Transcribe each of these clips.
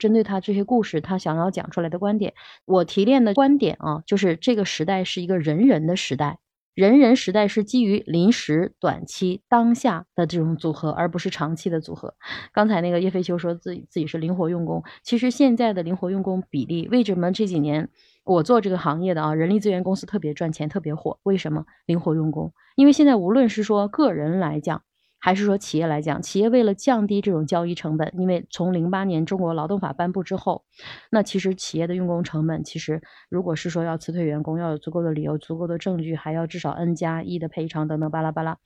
针对他这些故事，他想要讲出来的观点，我提炼的观点啊，就是这个时代是一个人人的时代。人人时代是基于临时、短期、当下的这种组合，而不是长期的组合。刚才那个叶飞秋说自己自己是灵活用工，其实现在的灵活用工比例，为什么这几年我做这个行业的啊，人力资源公司特别赚钱、特别火？为什么灵活用工？因为现在无论是说个人来讲，还是说企业来讲，企业为了降低这种交易成本，因为从零八年中国劳动法颁布之后，那其实企业的用工成本，其实如果是说要辞退员工，要有足够的理由、足够的证据，还要至少 N 加一的赔偿等等巴拉巴拉，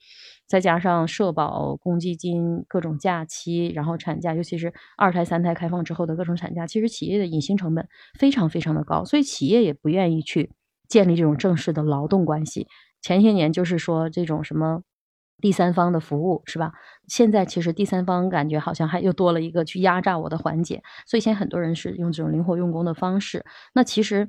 再加上社保、公积金、各种假期，然后产假，尤其是二胎、三胎开放之后的各种产假，其实企业的隐形成本非常非常的高，所以企业也不愿意去建立这种正式的劳动关系。前些年就是说这种什么。第三方的服务是吧？现在其实第三方感觉好像还又多了一个去压榨我的环节，所以现在很多人是用这种灵活用工的方式。那其实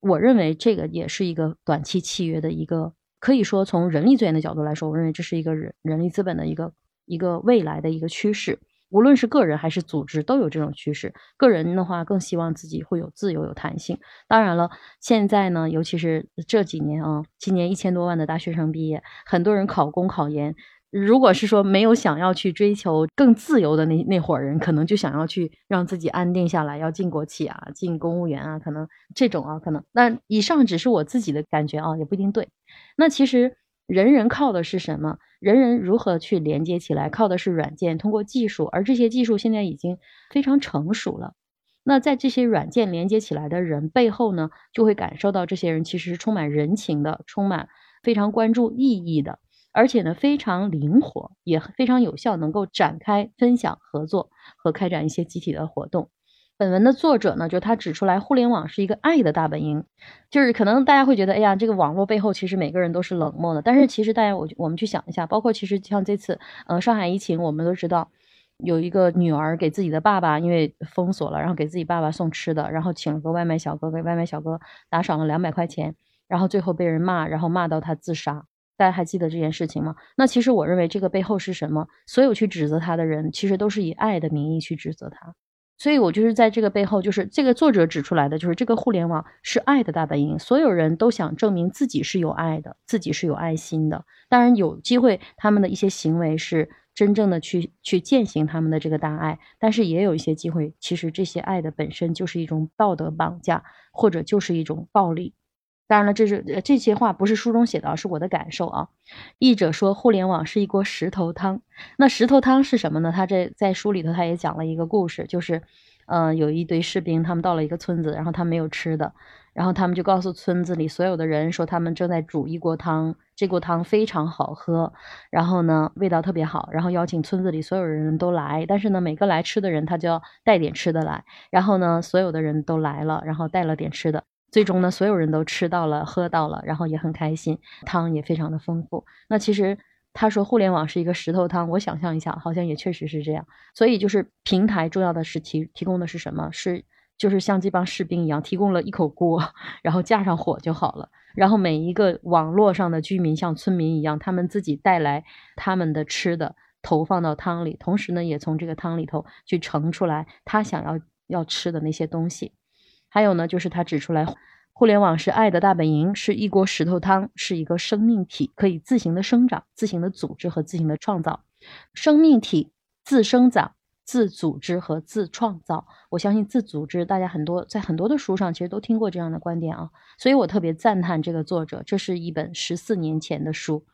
我认为这个也是一个短期契约的一个，可以说从人力资源的角度来说，我认为这是一个人人力资本的一个一个未来的一个趋势。无论是个人还是组织，都有这种趋势。个人的话，更希望自己会有自由、有弹性。当然了，现在呢，尤其是这几年啊，今年一千多万的大学生毕业，很多人考公考研。如果是说没有想要去追求更自由的那那伙人，可能就想要去让自己安定下来，要进国企啊，进公务员啊，可能这种啊，可能。那以上只是我自己的感觉啊，也不一定对。那其实。人人靠的是什么？人人如何去连接起来？靠的是软件，通过技术，而这些技术现在已经非常成熟了。那在这些软件连接起来的人背后呢，就会感受到这些人其实是充满人情的，充满非常关注意义的，而且呢非常灵活，也非常有效，能够展开分享、合作和开展一些集体的活动。本文的作者呢，就他指出来，互联网是一个爱的大本营，就是可能大家会觉得，哎呀，这个网络背后其实每个人都是冷漠的，但是其实大家我我们去想一下，包括其实像这次，呃，上海疫情，我们都知道有一个女儿给自己的爸爸，因为封锁了，然后给自己爸爸送吃的，然后请了个外卖小哥，给外卖小哥打赏了两百块钱，然后最后被人骂，然后骂到他自杀，大家还记得这件事情吗？那其实我认为这个背后是什么？所有去指责他的人，其实都是以爱的名义去指责他。所以，我就是在这个背后，就是这个作者指出来的，就是这个互联网是爱的大本营。所有人都想证明自己是有爱的，自己是有爱心的。当然，有机会他们的一些行为是真正的去去践行他们的这个大爱，但是也有一些机会，其实这些爱的本身就是一种道德绑架，或者就是一种暴力。当然了，这是这些话不是书中写的，是我的感受啊。译者说，互联网是一锅石头汤。那石头汤是什么呢？他这在书里头他也讲了一个故事，就是，嗯，有一堆士兵，他们到了一个村子，然后他没有吃的，然后他们就告诉村子里所有的人说，他们正在煮一锅汤，这锅汤非常好喝，然后呢，味道特别好，然后邀请村子里所有人都来，但是呢，每个来吃的人他就要带点吃的来，然后呢，所有的人都来了，然后带了点吃的。最终呢，所有人都吃到了、喝到了，然后也很开心，汤也非常的丰富。那其实他说互联网是一个石头汤，我想象一下，好像也确实是这样。所以就是平台重要的是提提供的是什么？是就是像这帮士兵一样，提供了一口锅，然后架上火就好了。然后每一个网络上的居民像村民一样，他们自己带来他们的吃的，投放到汤里，同时呢，也从这个汤里头去盛出来他想要要吃的那些东西。还有呢，就是他指出来，互联网是爱的大本营，是一锅石头汤，是一个生命体，可以自行的生长、自行的组织和自行的创造。生命体自生长、自组织和自创造。我相信自组织，大家很多在很多的书上其实都听过这样的观点啊，所以我特别赞叹这个作者。这是一本十四年前的书，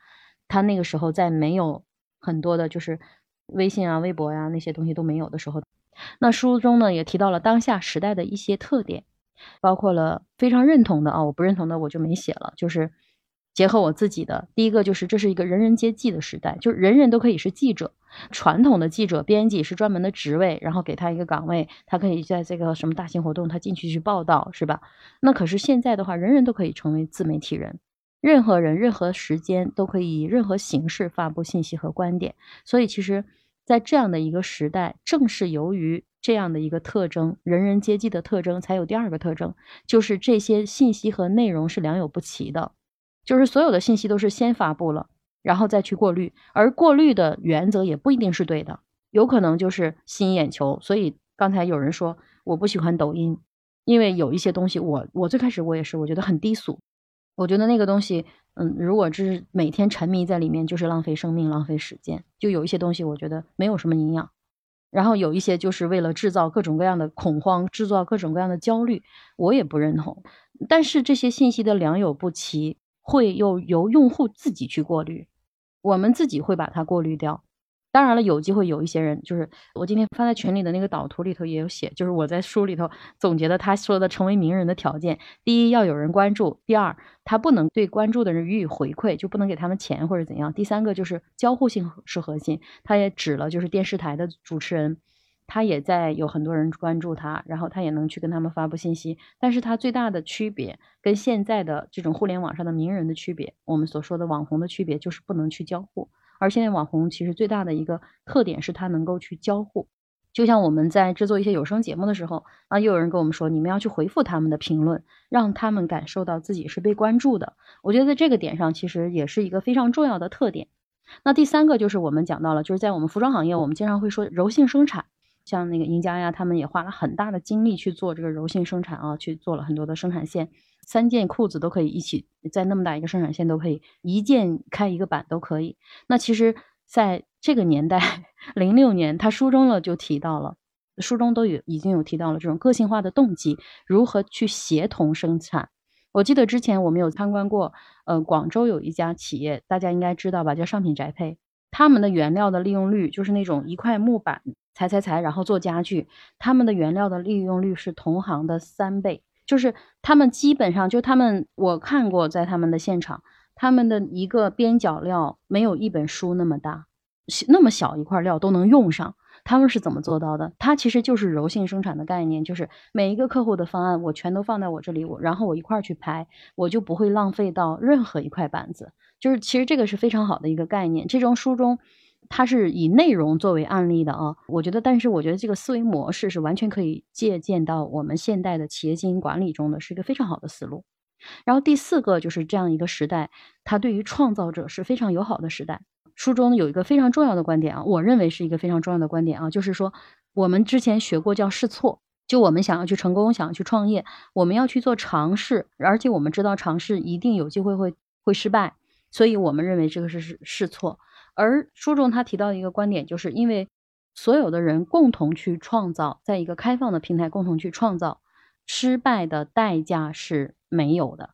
他那个时候在没有很多的，就是微信啊、微博呀那些东西都没有的时候。那书中呢也提到了当下时代的一些特点，包括了非常认同的啊，我不认同的我就没写了。就是结合我自己的，第一个就是这是一个人人皆记的时代，就是人人都可以是记者。传统的记者、编辑是专门的职位，然后给他一个岗位，他可以在这个什么大型活动他进去去报道，是吧？那可是现在的话，人人都可以成为自媒体人，任何人、任何时间都可以以任何形式发布信息和观点。所以其实。在这样的一个时代，正是由于这样的一个特征，人人皆记的特征，才有第二个特征，就是这些信息和内容是良莠不齐的，就是所有的信息都是先发布了，然后再去过滤，而过滤的原则也不一定是对的，有可能就是吸引眼球。所以刚才有人说。我不喜欢抖音，因为有一些东西，我我最开始我也是，我觉得很低俗，我觉得那个东西，嗯，如果只是每天沉迷在里面，就是浪费生命、浪费时间。就有一些东西，我觉得没有什么营养，然后有一些就是为了制造各种各样的恐慌，制造各种各样的焦虑，我也不认同。但是这些信息的良莠不齐，会又由用户自己去过滤，我们自己会把它过滤掉。当然了，有机会有一些人，就是我今天发在群里的那个导图里头也有写，就是我在书里头总结的他说的成为名人的条件：第一，要有人关注；第二，他不能对关注的人予以回馈，就不能给他们钱或者怎样；第三个就是交互性是核心。他也指了，就是电视台的主持人，他也在有很多人关注他，然后他也能去跟他们发布信息。但是他最大的区别跟现在的这种互联网上的名人的区别，我们所说的网红的区别，就是不能去交互。而现在网红其实最大的一个特点是它能够去交互，就像我们在制作一些有声节目的时候，啊，又有人跟我们说，你们要去回复他们的评论，让他们感受到自己是被关注的。我觉得在这个点上，其实也是一个非常重要的特点。那第三个就是我们讲到了，就是在我们服装行业，我们经常会说柔性生产，像那个赢家呀，他们也花了很大的精力去做这个柔性生产啊，去做了很多的生产线。三件裤子都可以一起在那么大一个生产线都可以一件开一个版都可以。那其实在这个年代，零六年他书中了就提到了，书中都有已经有提到了这种个性化的动机如何去协同生产。我记得之前我们有参观过，呃，广州有一家企业，大家应该知道吧，叫上品宅配。他们的原料的利用率就是那种一块木板裁裁裁，然后做家具，他们的原料的利用率是同行的三倍。就是他们基本上就他们我看过在他们的现场，他们的一个边角料没有一本书那么大，那么小一块料都能用上。他们是怎么做到的？它其实就是柔性生产的概念，就是每一个客户的方案我全都放在我这里，我然后我一块儿去拍，我就不会浪费到任何一块板子。就是其实这个是非常好的一个概念。这种书中。它是以内容作为案例的啊，我觉得，但是我觉得这个思维模式是完全可以借鉴到我们现代的企业经营管理中的，是一个非常好的思路。然后第四个就是这样一个时代，它对于创造者是非常友好的时代。书中有一个非常重要的观点啊，我认为是一个非常重要的观点啊，就是说我们之前学过叫试错，就我们想要去成功，想要去创业，我们要去做尝试，而且我们知道尝试一定有机会会会失败，所以我们认为这个是试试错。而书中他提到一个观点，就是因为所有的人共同去创造，在一个开放的平台共同去创造，失败的代价是没有的。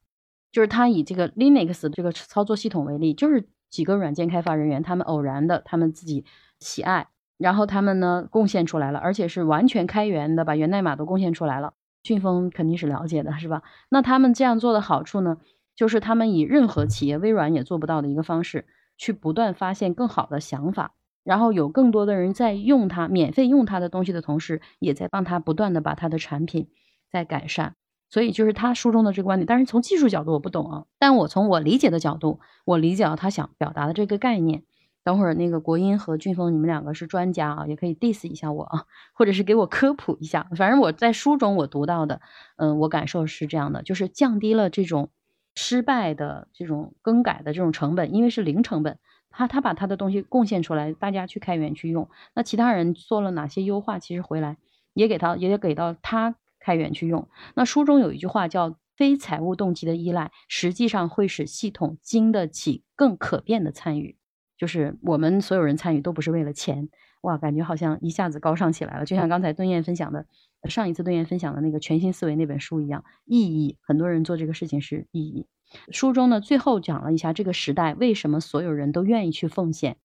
就是他以这个 Linux 这个操作系统为例，就是几个软件开发人员，他们偶然的，他们自己喜爱，然后他们呢贡献出来了，而且是完全开源的，把源代码都贡献出来了。俊峰肯定是了解的，是吧？那他们这样做的好处呢，就是他们以任何企业，微软也做不到的一个方式。去不断发现更好的想法，然后有更多的人在用它，免费用它的东西的同时，也在帮他不断的把他的产品在改善。所以就是他书中的这个观点，但是从技术角度我不懂啊，但我从我理解的角度，我理解了他想表达的这个概念。等会儿那个国音和俊峰，你们两个是专家啊，也可以 diss 一下我啊，或者是给我科普一下。反正我在书中我读到的，嗯，我感受是这样的，就是降低了这种。失败的这种更改的这种成本，因为是零成本，他他把他的东西贡献出来，大家去开源去用。那其他人做了哪些优化，其实回来也给他，也给到他开源去用。那书中有一句话叫“非财务动机的依赖，实际上会使系统经得起更可变的参与”，就是我们所有人参与都不是为了钱。哇，感觉好像一下子高尚起来了，就像刚才顿燕分享的。上一次对燕分享的那个全新思维那本书一样，意义很多人做这个事情是意义。书中呢最后讲了一下这个时代为什么所有人都愿意去奉献。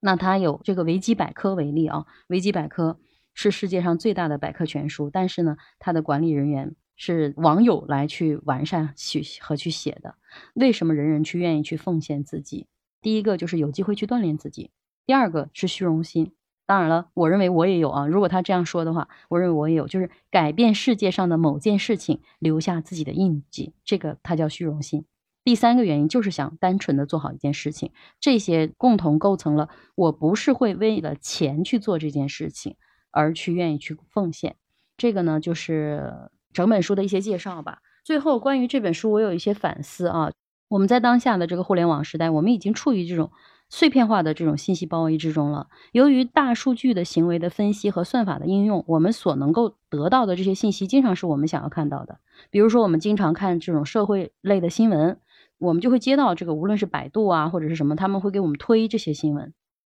那他有这个维基百科为例啊，维基百科是世界上最大的百科全书，但是呢，它的管理人员是网友来去完善去和去写的。为什么人人去愿意去奉献自己？第一个就是有机会去锻炼自己，第二个是虚荣心。当然了，我认为我也有啊。如果他这样说的话，我认为我也有，就是改变世界上的某件事情，留下自己的印记，这个它叫虚荣心。第三个原因就是想单纯的做好一件事情，这些共同构成了我不是会为了钱去做这件事情，而去愿意去奉献。这个呢，就是整本书的一些介绍吧。最后，关于这本书，我有一些反思啊。我们在当下的这个互联网时代，我们已经处于这种。碎片化的这种信息包围之中了。由于大数据的行为的分析和算法的应用，我们所能够得到的这些信息，经常是我们想要看到的。比如说，我们经常看这种社会类的新闻，我们就会接到这个，无论是百度啊，或者是什么，他们会给我们推这些新闻。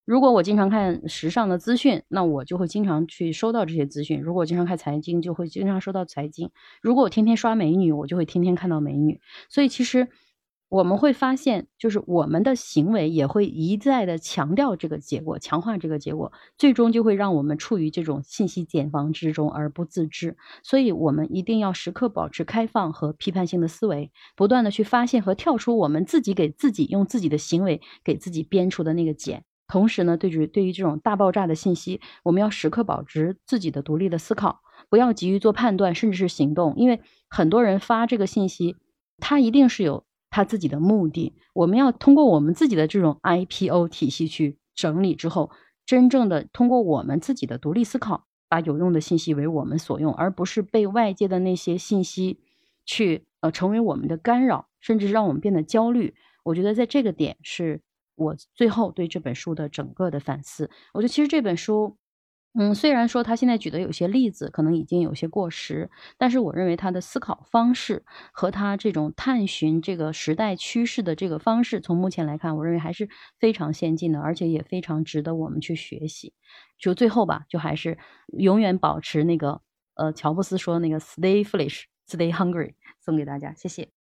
如果我经常看时尚的资讯，那我就会经常去收到这些资讯；如果我经常看财经，就会经常收到财经；如果我天天刷美女，我就会天天看到美女。所以其实我们会发现，就是我们的行为也会一再的强调这个结果，强化这个结果，最终就会让我们处于这种信息茧房之中而不自知。所以我们一定要时刻保持开放和批判性的思维，不断的去发现和跳出我们自己给自己用自己的行为给自己编出的那个茧。同时呢，对于对于这种大爆炸的信息，我们要时刻保持自己的独立的思考，不要急于做判断，甚至是行动。因为很多人发这个信息，他一定是有他自己的目的。我们要通过我们自己的这种 IPO 体系去整理之后，真正的通过我们自己的独立思考，把有用的信息为我们所用，而不是被外界的那些信息去呃成为我们的干扰，甚至让我们变得焦虑。我觉得在这个点是。我最后对这本书的整个的反思，我觉得其实这本书，嗯，虽然说他现在举的有些例子可能已经有些过时，但是我认为他的思考方式和他这种探寻这个时代趋势的这个方式，从目前来看，我认为还是非常先进的，而且也非常值得我们去学习。就最后吧，就还是永远保持那个，呃，乔布斯说那个 “Stay foolish, stay hungry”，送给大家，谢谢。